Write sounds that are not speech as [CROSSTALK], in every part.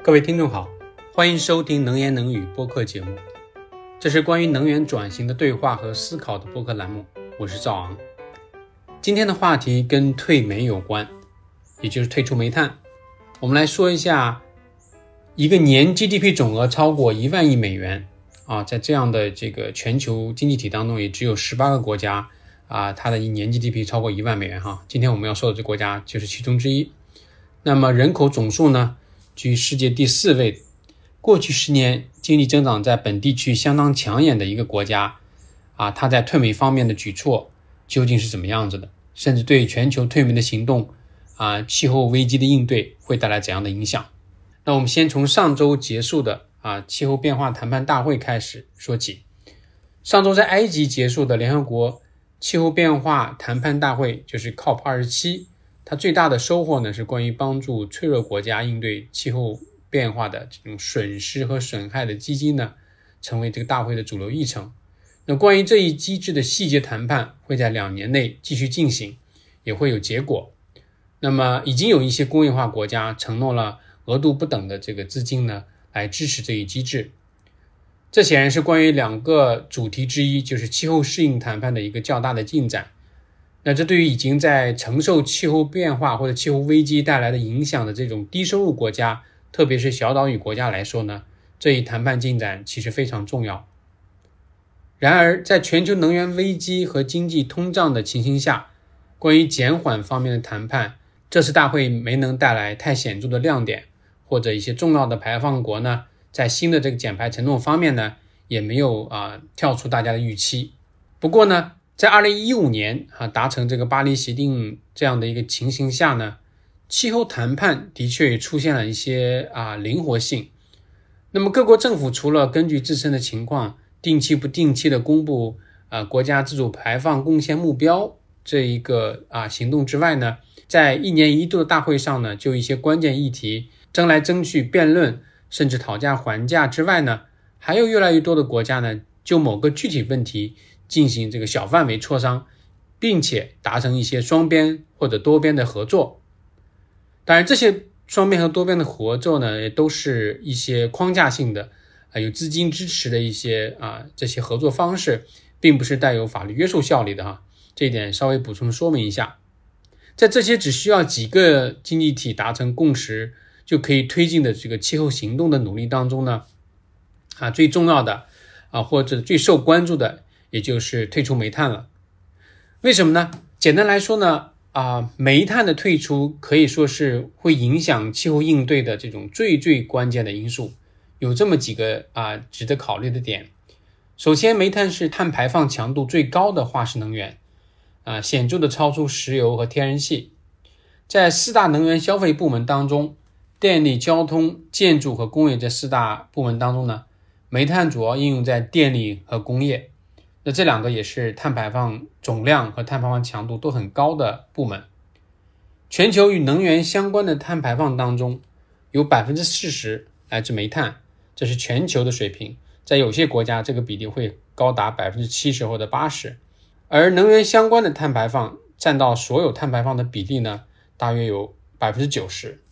各位听众好，欢迎收听能言能语播客节目，这是关于能源转型的对话和思考的播客栏目。我是赵昂，今天的话题跟退煤有关，也就是退出煤炭。我们来说一下，一个年 GDP 总额超过一万亿美元啊，在这样的这个全球经济体当中，也只有十八个国家啊，它的一年 GDP 超过一万美元哈。今天我们要说的这国家就是其中之一。那么人口总数呢？居世界第四位，过去十年经济增长在本地区相当抢眼的一个国家，啊，它在退煤方面的举措究竟是怎么样子的？甚至对全球退煤的行动，啊，气候危机的应对会带来怎样的影响？那我们先从上周结束的啊气候变化谈判大会开始说起。上周在埃及结束的联合国气候变化谈判大会，就是 COP 二十七。它最大的收获呢，是关于帮助脆弱国家应对气候变化的这种损失和损害的基金呢，成为这个大会的主流议程。那关于这一机制的细节谈判会在两年内继续进行，也会有结果。那么已经有一些工业化国家承诺了额度不等的这个资金呢，来支持这一机制。这显然是关于两个主题之一，就是气候适应谈判的一个较大的进展。那这对于已经在承受气候变化或者气候危机带来的影响的这种低收入国家，特别是小岛屿国家来说呢，这一谈判进展其实非常重要。然而，在全球能源危机和经济通胀的情形下，关于减缓方面的谈判，这次大会没能带来太显著的亮点，或者一些重要的排放国呢，在新的这个减排承诺方面呢，也没有啊跳出大家的预期。不过呢。在二零一五年啊达成这个巴黎协定这样的一个情形下呢，气候谈判的确也出现了一些啊灵活性。那么各国政府除了根据自身的情况定期不定期的公布啊国家自主排放贡献目标这一个啊行动之外呢，在一年一度的大会上呢，就一些关键议题争来争去辩论，甚至讨价还价之外呢，还有越来越多的国家呢，就某个具体问题。进行这个小范围磋商，并且达成一些双边或者多边的合作。当然，这些双边和多边的合作呢，也都是一些框架性的啊，有资金支持的一些啊这些合作方式，并不是带有法律约束效力的哈。这一点稍微补充说明一下，在这些只需要几个经济体达成共识就可以推进的这个气候行动的努力当中呢，啊，最重要的啊或者最受关注的。也就是退出煤炭了，为什么呢？简单来说呢，啊，煤炭的退出可以说是会影响气候应对的这种最最关键的因素。有这么几个啊值得考虑的点。首先，煤炭是碳排放强度最高的化石能源，啊，显著的超出石油和天然气。在四大能源消费部门当中，电力、交通、建筑和工业这四大部门当中呢，煤炭主要应用在电力和工业。那这两个也是碳排放总量和碳排放强度都很高的部门。全球与能源相关的碳排放当中，有百分之四十来自煤炭，这是全球的水平。在有些国家，这个比例会高达百分之七十或者八十。而能源相关的碳排放占到所有碳排放的比例呢，大约有百分之九十。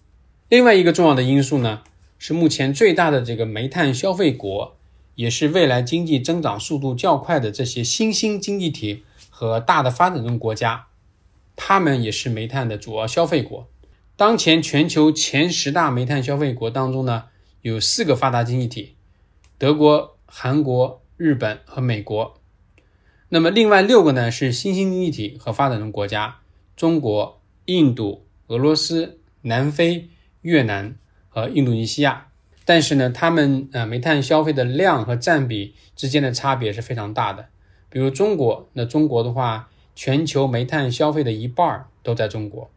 另外一个重要的因素呢，是目前最大的这个煤炭消费国。也是未来经济增长速度较快的这些新兴经济体和大的发展中国家，他们也是煤炭的主要消费国。当前全球前十大煤炭消费国当中呢，有四个发达经济体：德国、韩国、日本和美国。那么另外六个呢是新兴经济体和发展中国家：中国、印度、俄罗斯、南非、越南和印度尼西亚。但是呢，他们呃煤炭消费的量和占比之间的差别是非常大的。比如中国，那中国的话，全球煤炭消费的一半都在中国。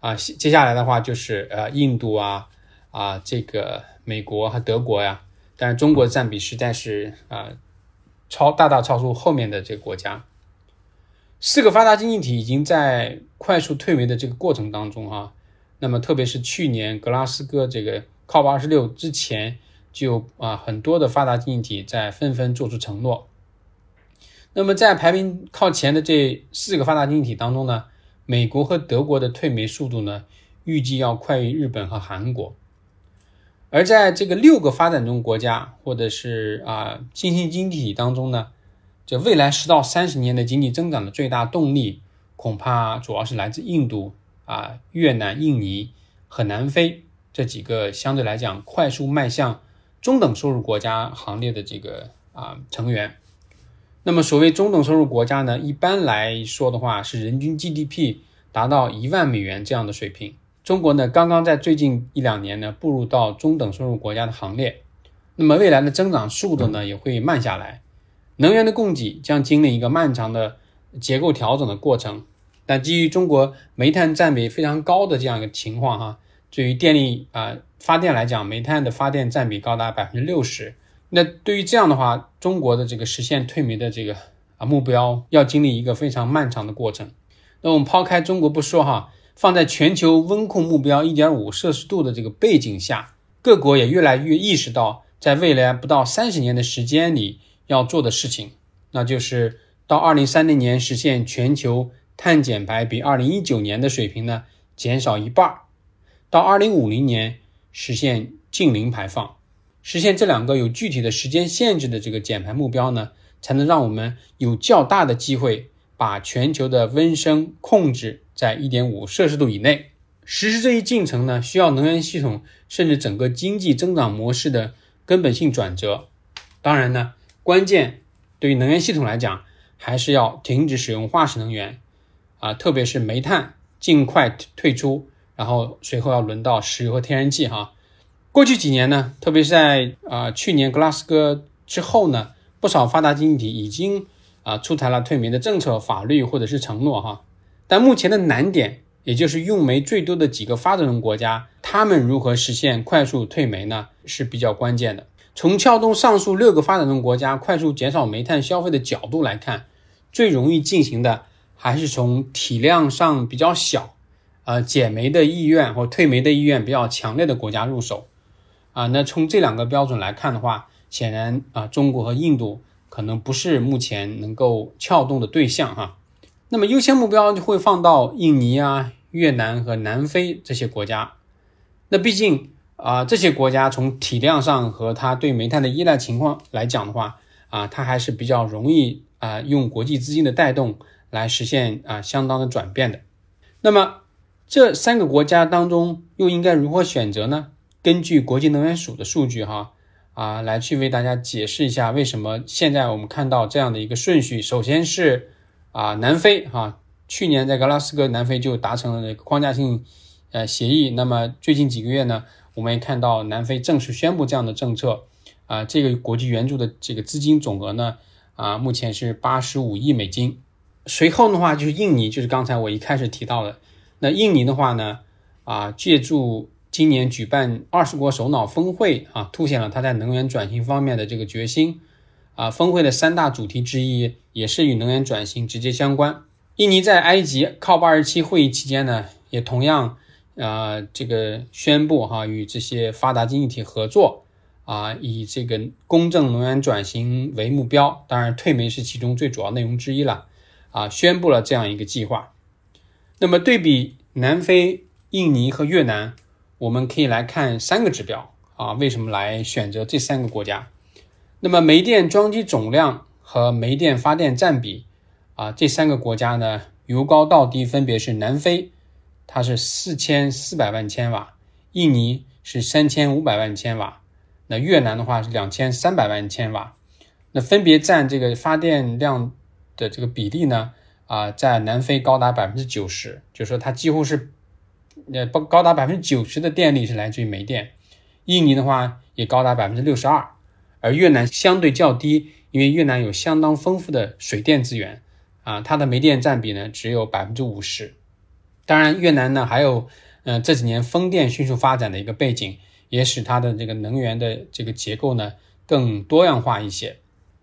啊，接下来的话就是呃印度啊啊这个美国和德国呀。但是中国的占比实在是啊超大大超出后面的这个国家。四个发达经济体已经在快速退煤的这个过程当中啊，那么特别是去年格拉斯哥这个。靠二十六之前，就啊很多的发达经济体在纷纷做出承诺。那么在排名靠前的这四个发达经济体当中呢，美国和德国的退煤速度呢，预计要快于日本和韩国。而在这个六个发展中国家或者是啊新兴经济体当中呢，这未来十到三十年的经济增长的最大动力，恐怕主要是来自印度啊、越南、印尼和南非这几个相对来讲快速迈向中等收入国家行列的这个啊成员。那么，所谓中等收入国家呢，一般来说的话是人均 GDP 达到一万美元这样的水平。中国呢，刚刚在最近一两年呢步入到中等收入国家的行列，那么未来的增长速度呢也会慢下来，能源的供给将经历一个漫长的结构调整的过程。但基于中国煤炭占比非常高的这样一个情况哈，对于电力啊发电来讲，煤炭的发电占比高达百分之六十。那对于这样的话，中国的这个实现退煤的这个啊目标，要经历一个非常漫长的过程。那我们抛开中国不说哈。放在全球温控目标一点五摄氏度的这个背景下，各国也越来越意识到，在未来不到三十年的时间里要做的事情，那就是到二零三零年实现全球碳减排比二零一九年的水平呢减少一半，到二零五零年实现净零排放。实现这两个有具体的时间限制的这个减排目标呢，才能让我们有较大的机会把全球的温升控制。在一点五摄氏度以内实施这一进程呢，需要能源系统甚至整个经济增长模式的根本性转折。当然呢，关键对于能源系统来讲，还是要停止使用化石能源啊，特别是煤炭尽快退出，然后随后要轮到石油和天然气哈。过去几年呢，特别是在啊去年格拉斯哥之后呢，不少发达经济体已经啊出台了退煤的政策、法律或者是承诺哈。但目前的难点，也就是用煤最多的几个发展中国家，他们如何实现快速退煤呢？是比较关键的。从撬动上述六个发展中国家快速减少煤炭消费的角度来看，最容易进行的还是从体量上比较小，呃，减煤的意愿或退煤的意愿比较强烈的国家入手。啊，那从这两个标准来看的话，显然啊，中国和印度可能不是目前能够撬动的对象哈。那么优先目标就会放到印尼啊、越南和南非这些国家。那毕竟啊，这些国家从体量上和它对煤炭的依赖情况来讲的话啊，它还是比较容易啊用国际资金的带动来实现啊相当的转变的。那么这三个国家当中又应该如何选择呢？根据国际能源署的数据哈啊，来去为大家解释一下为什么现在我们看到这样的一个顺序。首先是。啊，南非哈，去年在格拉斯哥，南非就达成了这个框架性呃协议。那么最近几个月呢，我们也看到南非正式宣布这样的政策。啊，这个国际援助的这个资金总额呢，啊，目前是八十五亿美金。随后的话就是印尼，就是刚才我一开始提到的。那印尼的话呢，啊，借助今年举办二十国首脑峰会啊，凸显了他在能源转型方面的这个决心。啊，峰会的三大主题之一也是与能源转型直接相关。印尼在埃及 COP 二十七会议期间呢，也同样啊，这个宣布哈，与这些发达经济体合作啊，以这个公正能源转型为目标。当然，退煤是其中最主要内容之一了啊，宣布了这样一个计划。那么，对比南非、印尼和越南，我们可以来看三个指标啊，为什么来选择这三个国家？那么煤电装机总量和煤电发电占比啊，这三个国家呢，由高到低分别是：南非它是四千四百万千瓦，印尼是三千五百万千瓦，那越南的话是两千三百万千瓦。那分别占这个发电量的这个比例呢，啊，在南非高达百分之九十，就说它几乎是呃不高达百分之九十的电力是来自于煤电。印尼的话也高达百分之六十二。而越南相对较低，因为越南有相当丰富的水电资源，啊，它的煤电占比呢只有百分之五十。当然，越南呢还有，嗯，这几年风电迅速发展的一个背景，也使它的这个能源的这个结构呢更多样化一些。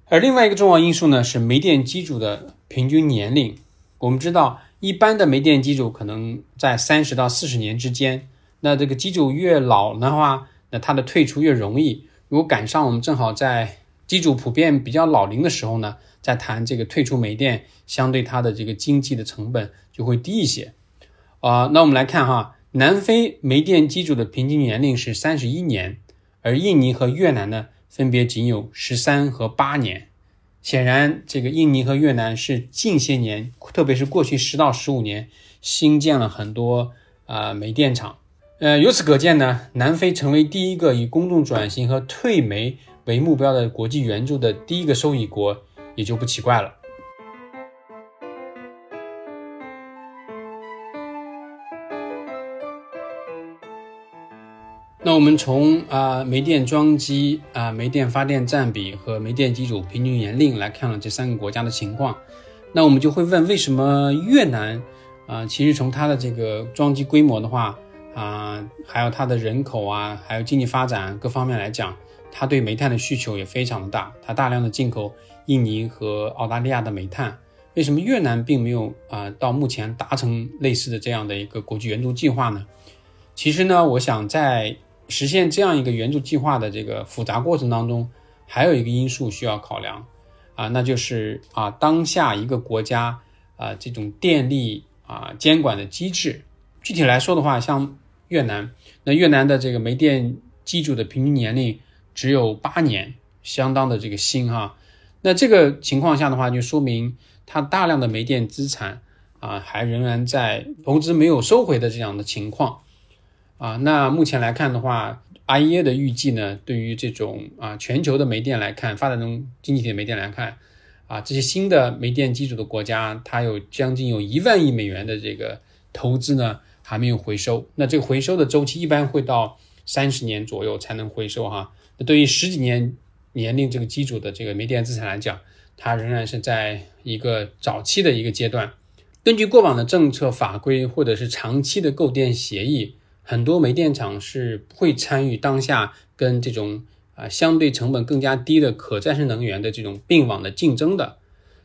而另外一个重要因素呢是煤电机组的平均年龄。我们知道，一般的煤电机组可能在三十到四十年之间，那这个机组越老的话，那它的退出越容易。如果赶上我们正好在机组普遍比较老龄的时候呢，再谈这个退出煤电，相对它的这个经济的成本就会低一些。啊，那我们来看哈，南非煤电机组的平均年龄是三十一年，而印尼和越南呢，分别仅有十三和八年。显然，这个印尼和越南是近些年，特别是过去十到十五年，新建了很多啊煤电厂。呃，由此可见呢，南非成为第一个以公众转型和退煤为目标的国际援助的第一个受益国，也就不奇怪了。我们从啊煤电装机啊煤电发电占比和煤电机组平均年龄来看了这三个国家的情况，那我们就会问，为什么越南啊，其实从它的这个装机规模的话啊，还有它的人口啊，还有经济发展各方面来讲，它对煤炭的需求也非常的大，它大量的进口印尼和澳大利亚的煤炭，为什么越南并没有啊到目前达成类似的这样的一个国际援助计划呢？其实呢，我想在实现这样一个援助计划的这个复杂过程当中，还有一个因素需要考量，啊，那就是啊，当下一个国家啊这种电力啊监管的机制。具体来说的话，像越南，那越南的这个煤电机组的平均年龄只有八年，相当的这个新哈。那这个情况下的话，就说明它大量的煤电资产啊还仍然在投资没有收回的这样的情况。啊，那目前来看的话，IEA 的预计呢，对于这种啊全球的煤电来看，发展中经济体的煤电来看，啊这些新的煤电机组的国家，它有将近有一万亿美元的这个投资呢，还没有回收。那这个回收的周期一般会到三十年左右才能回收哈。那对于十几年年龄这个机组的这个煤电资产来讲，它仍然是在一个早期的一个阶段。根据过往的政策法规或者是长期的购电协议。很多煤电厂是不会参与当下跟这种啊相对成本更加低的可再生能源的这种并网的竞争的，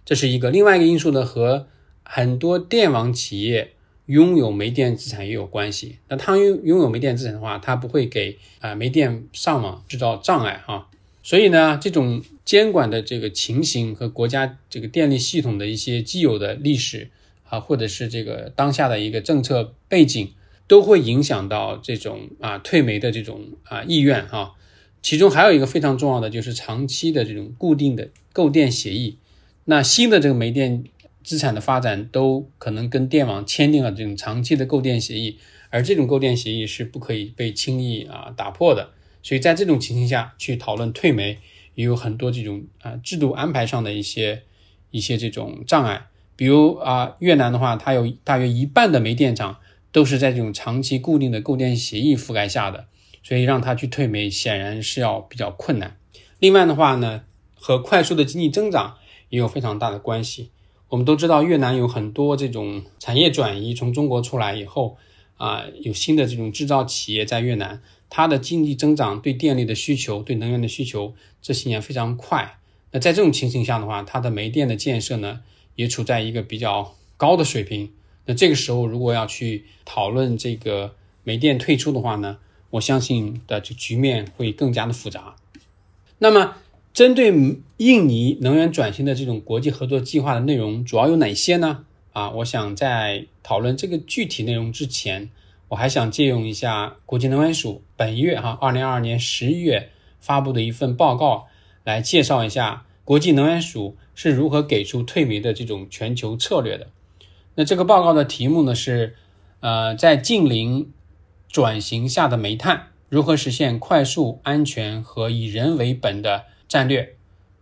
这是一个。另外一个因素呢，和很多电网企业拥有煤电资产也有关系。那它拥拥有煤电资产的话，它不会给啊煤电上网制造障碍哈。所以呢，这种监管的这个情形和国家这个电力系统的一些既有的历史啊，或者是这个当下的一个政策背景。都会影响到这种啊退煤的这种啊意愿哈，其中还有一个非常重要的就是长期的这种固定的购电协议。那新的这个煤电资产的发展都可能跟电网签订了这种长期的购电协议，而这种购电协议是不可以被轻易啊打破的。所以在这种情形下去讨论退煤，也有很多这种啊制度安排上的一些一些这种障碍。比如啊越南的话，它有大约一半的煤电厂。都是在这种长期固定的购电协议覆盖下的，所以让他去退煤显然是要比较困难。另外的话呢，和快速的经济增长也有非常大的关系。我们都知道越南有很多这种产业转移从中国出来以后啊，有新的这种制造企业在越南，它的经济增长对电力的需求、对能源的需求这些年非常快。那在这种情形下的话，它的煤电的建设呢，也处在一个比较高的水平。那这个时候，如果要去讨论这个煤电退出的话呢，我相信的这局面会更加的复杂。那么，针对印尼能源转型的这种国际合作计划的内容主要有哪些呢？啊，我想在讨论这个具体内容之前，我还想借用一下国际能源署本月哈，二零二二年十一月发布的一份报告，来介绍一下国际能源署是如何给出退煤的这种全球策略的。那这个报告的题目呢是，呃，在近零转型下的煤炭如何实现快速、安全和以人为本的战略？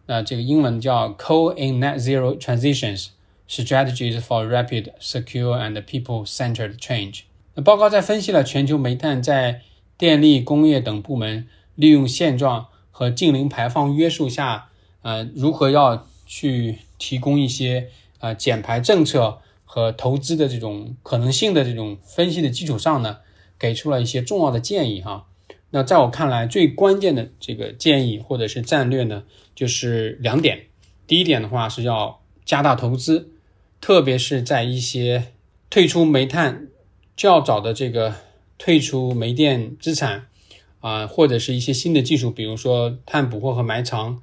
那这个英文叫 Coal in Net Zero Transitions Strategies for Rapid, Secure and People-Centered Change。那报告在分析了全球煤炭在电力、工业等部门利用现状和近零排放约束下，呃，如何要去提供一些呃减排政策。和投资的这种可能性的这种分析的基础上呢，给出了一些重要的建议哈。那在我看来，最关键的这个建议或者是战略呢，就是两点。第一点的话是要加大投资，特别是在一些退出煤炭较早的这个退出煤电资产啊，或者是一些新的技术，比如说碳捕获和埋藏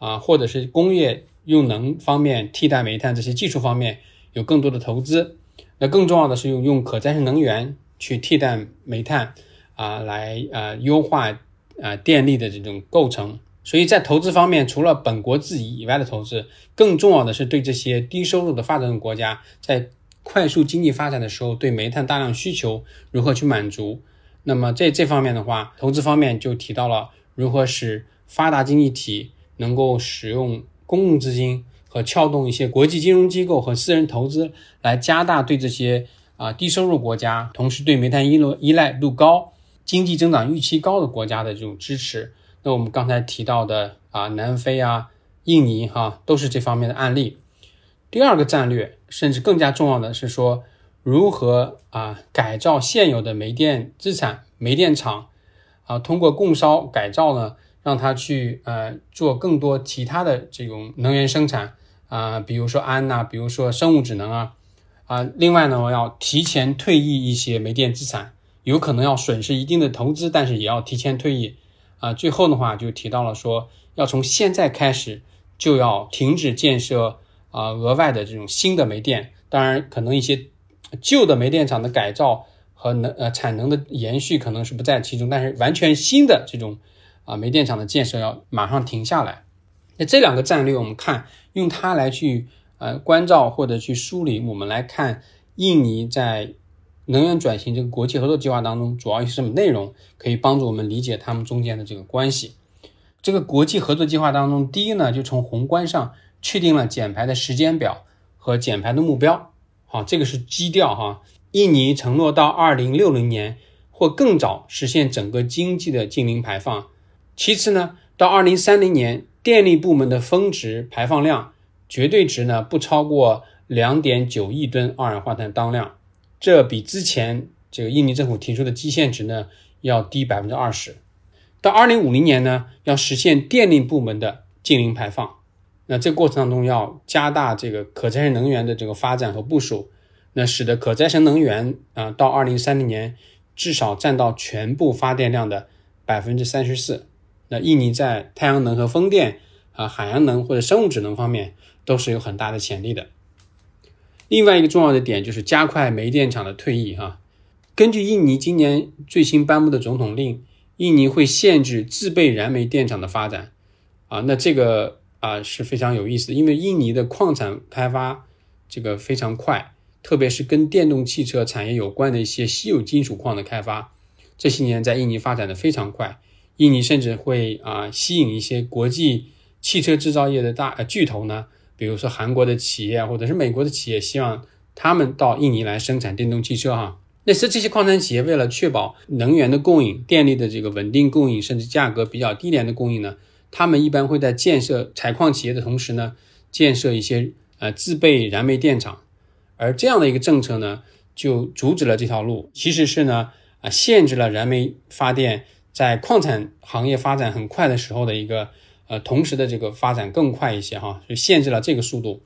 啊，或者是工业用能方面替代煤炭这些技术方面。有更多的投资，那更重要的是用用可再生能源去替代煤炭，啊，来呃优化啊电力的这种构成。所以在投资方面，除了本国自己以外的投资，更重要的是对这些低收入的发展中国家，在快速经济发展的时候，对煤炭大量需求如何去满足。那么这这方面的话，投资方面就提到了如何使发达经济体能够使用公共资金和撬动一些国际金融机构和私人投资，来加大对这些啊低收入国家，同时对煤炭依赖依赖度高、经济增长预期高的国家的这种支持。那我们刚才提到的啊，南非啊、印尼哈，都是这方面的案例。第二个战略，甚至更加重要的是说，如何啊改造现有的煤电资产、煤电厂啊，通过供烧改造呢，让它去呃做更多其他的这种能源生产啊，比如说氨呐，比如说生物质能啊啊。另外呢，我要提前退役一些煤电资产，有可能要损失一定的投资，但是也要提前退役。啊，最后的话就提到了说，要从现在开始就要停止建设啊额外的这种新的煤电。当然，可能一些旧的煤电厂的改造和能呃产能的延续可能是不在其中，但是完全新的这种啊煤电厂的建设要马上停下来。那这两个战略，我们看用它来去呃关照或者去梳理，我们来看印尼在。能源转型这个国际合作计划当中，主要是什么内容？可以帮助我们理解他们中间的这个关系。这个国际合作计划当中，第一呢，就从宏观上确定了减排的时间表和减排的目标。好，这个是基调哈。印尼承诺到二零六零年或更早实现整个经济的净零排放。其次呢，到二零三零年，电力部门的峰值排放量绝对值呢不超过两点九亿吨二氧化碳当量。这比之前这个印尼政府提出的基线值呢要低百分之二十。到二零五零年呢，要实现电力部门的净零排放。那这过程当中要加大这个可再生能源的这个发展和部署，那使得可再生能源啊到二零三零年至少占到全部发电量的百分之三十四。那印尼在太阳能和风电啊、海洋能或者生物质能方面都是有很大的潜力的。另外一个重要的点就是加快煤电厂的退役哈。根据印尼今年最新颁布的总统令，印尼会限制自备燃煤电厂的发展啊。那这个啊是非常有意思的，因为印尼的矿产开发这个非常快，特别是跟电动汽车产业有关的一些稀有金属矿的开发，这些年在印尼发展的非常快。印尼甚至会啊吸引一些国际汽车制造业的大巨头呢。比如说韩国的企业或者是美国的企业，希望他们到印尼来生产电动汽车哈。那是这些矿产企业为了确保能源的供应、电力的这个稳定供应，甚至价格比较低廉的供应呢，他们一般会在建设采矿企业的同时呢，建设一些呃自备燃煤电厂。而这样的一个政策呢，就阻止了这条路，其实是呢啊限制了燃煤发电在矿产行业发展很快的时候的一个。呃，同时的这个发展更快一些哈，就限制了这个速度。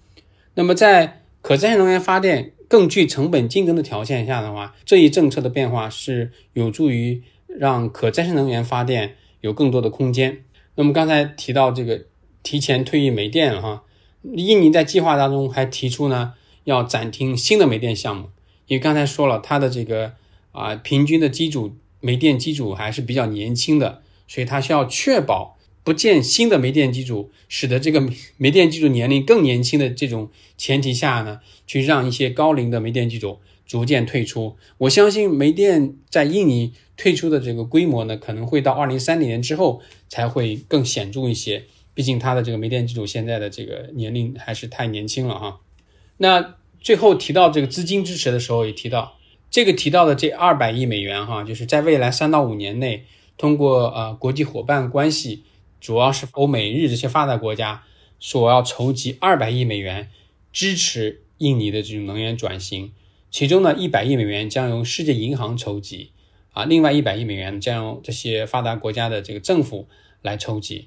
那么在可再生能源发电更具成本竞争的条件下的话，这一政策的变化是有助于让可再生能源发电有更多的空间。那么刚才提到这个提前退役煤电了哈，印尼在计划当中还提出呢要暂停新的煤电项目，因为刚才说了它的这个啊平均的机组煤电机组还是比较年轻的，所以它需要确保。不建新的煤电机组，使得这个 [LAUGHS] 煤电机组年龄更年轻的这种前提下呢，去让一些高龄的煤电机组逐渐退出。我相信煤电在印尼退出的这个规模呢，可能会到二零三零年之后才会更显著一些。毕竟它的这个煤电机组现在的这个年龄还是太年轻了哈。那最后提到这个资金支持的时候，也提到这个提到的这二百亿美元哈，就是在未来三到五年内，通过呃国际伙伴关系。主要是欧美日这些发达国家所要筹集二百亿美元支持印尼的这种能源转型，其中呢一百亿美元将由世界银行筹集，啊，另外一百亿美元将由这些发达国家的这个政府来筹集。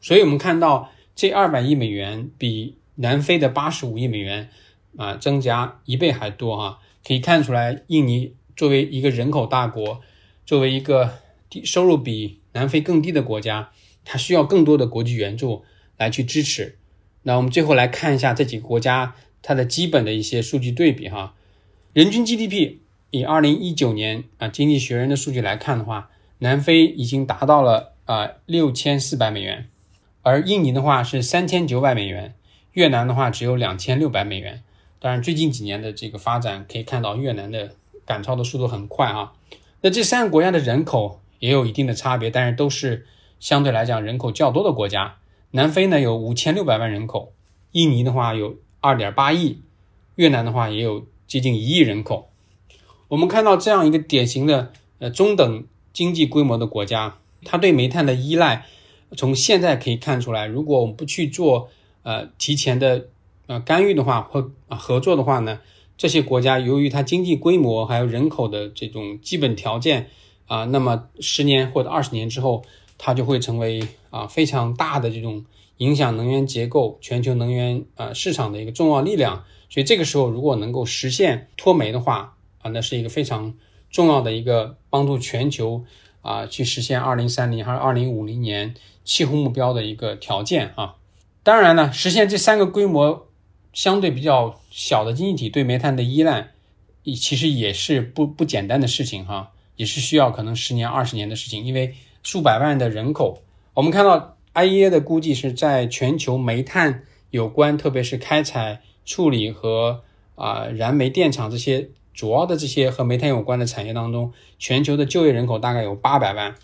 所以，我们看到这二百亿美元比南非的八十五亿美元啊增加一倍还多哈，可以看出来，印尼作为一个人口大国，作为一个低收入比南非更低的国家。它需要更多的国际援助来去支持。那我们最后来看一下这几个国家它的基本的一些数据对比哈。人均 GDP 以二零一九年啊经济学人的数据来看的话，南非已经达到了啊六千四百美元，而印尼的话是三千九百美元，越南的话只有两千六百美元。当然，最近几年的这个发展可以看到越南的赶超的速度很快啊。那这三个国家的人口也有一定的差别，但是都是相对来讲人口较多的国家。南非呢有五千六百万人口，印尼的话有二点八亿，越南的话也有接近一亿人口。我们看到这样一个典型的呃中等经济规模的国家，它对煤炭的依赖，从现在可以看出来，如果我们不去做呃提前的呃干预的话或合作的话呢？这些国家由于它经济规模还有人口的这种基本条件啊，那么十年或者二十年之后，它就会成为啊非常大的这种影响能源结构、全球能源啊市场的一个重要力量。所以这个时候，如果能够实现脱煤的话啊，那是一个非常重要的一个帮助全球啊去实现二零三零还是二零五零年气候目标的一个条件啊。当然呢，实现这三个规模。相对比较小的经济体对煤炭的依赖，其实也是不不简单的事情哈，也是需要可能十年二十年的事情。因为数百万的人口，我们看到 IEA 的估计是在全球煤炭有关，特别是开采、处理和啊燃煤电厂这些主要的这些和煤炭有关的产业当中，全球的就业人口大概有八百万。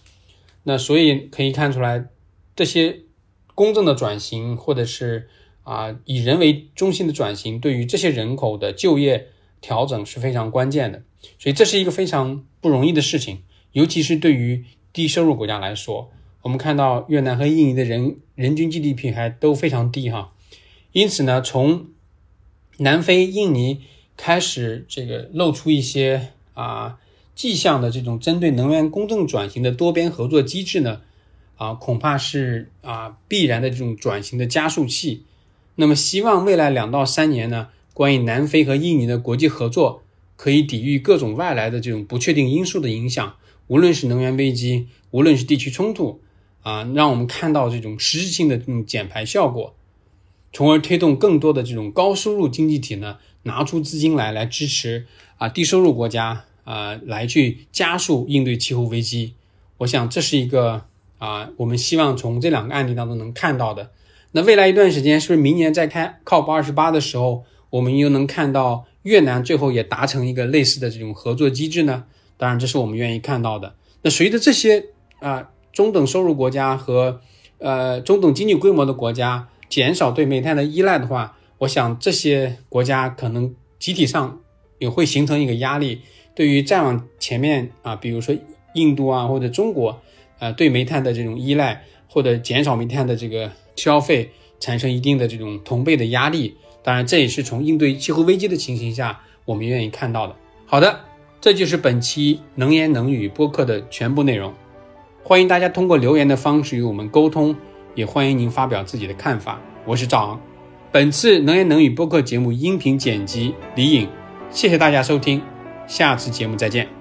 那所以可以看出来，这些公正的转型或者是。啊，以人为中心的转型对于这些人口的就业调整是非常关键的，所以这是一个非常不容易的事情，尤其是对于低收入国家来说。我们看到越南和印尼的人人均 GDP 还都非常低哈，因此呢，从南非、印尼开始这个露出一些啊迹象的这种针对能源公正转型的多边合作机制呢，啊，恐怕是啊必然的这种转型的加速器。那么，希望未来两到三年呢，关于南非和印尼的国际合作，可以抵御各种外来的这种不确定因素的影响，无论是能源危机，无论是地区冲突，啊，让我们看到这种实质性的这种减排效果，从而推动更多的这种高收入经济体呢，拿出资金来来支持啊低收入国家啊，来去加速应对气候危机。我想这是一个啊，我们希望从这两个案例当中能看到的。那未来一段时间，是不是明年再开 COP 二十八的时候，我们又能看到越南最后也达成一个类似的这种合作机制呢？当然，这是我们愿意看到的。那随着这些啊中等收入国家和呃中等经济规模的国家减少对煤炭的依赖的话，我想这些国家可能集体上也会形成一个压力，对于再往前面啊，比如说印度啊或者中国，呃对煤炭的这种依赖或者减少煤炭的这个。消费产生一定的这种同辈的压力，当然这也是从应对气候危机的情形下，我们愿意看到的。好的，这就是本期能言能语播客的全部内容。欢迎大家通过留言的方式与我们沟通，也欢迎您发表自己的看法。我是赵昂，本次能言能语播客节目音频剪辑李颖，谢谢大家收听，下次节目再见。